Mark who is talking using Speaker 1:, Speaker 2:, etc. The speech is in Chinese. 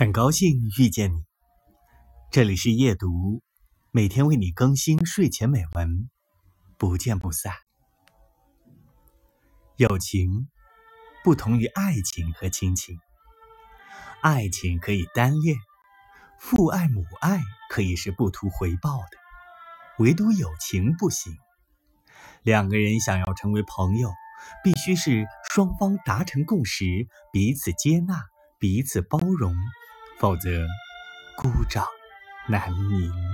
Speaker 1: 很高兴遇见你，这里是夜读，每天为你更新睡前美文，不见不散。友情不同于爱情和亲情，爱情可以单恋，父爱母爱可以是不图回报的，唯独友情不行。两个人想要成为朋友，必须是双方达成共识，彼此接纳，彼此包容。否则，孤掌难鸣。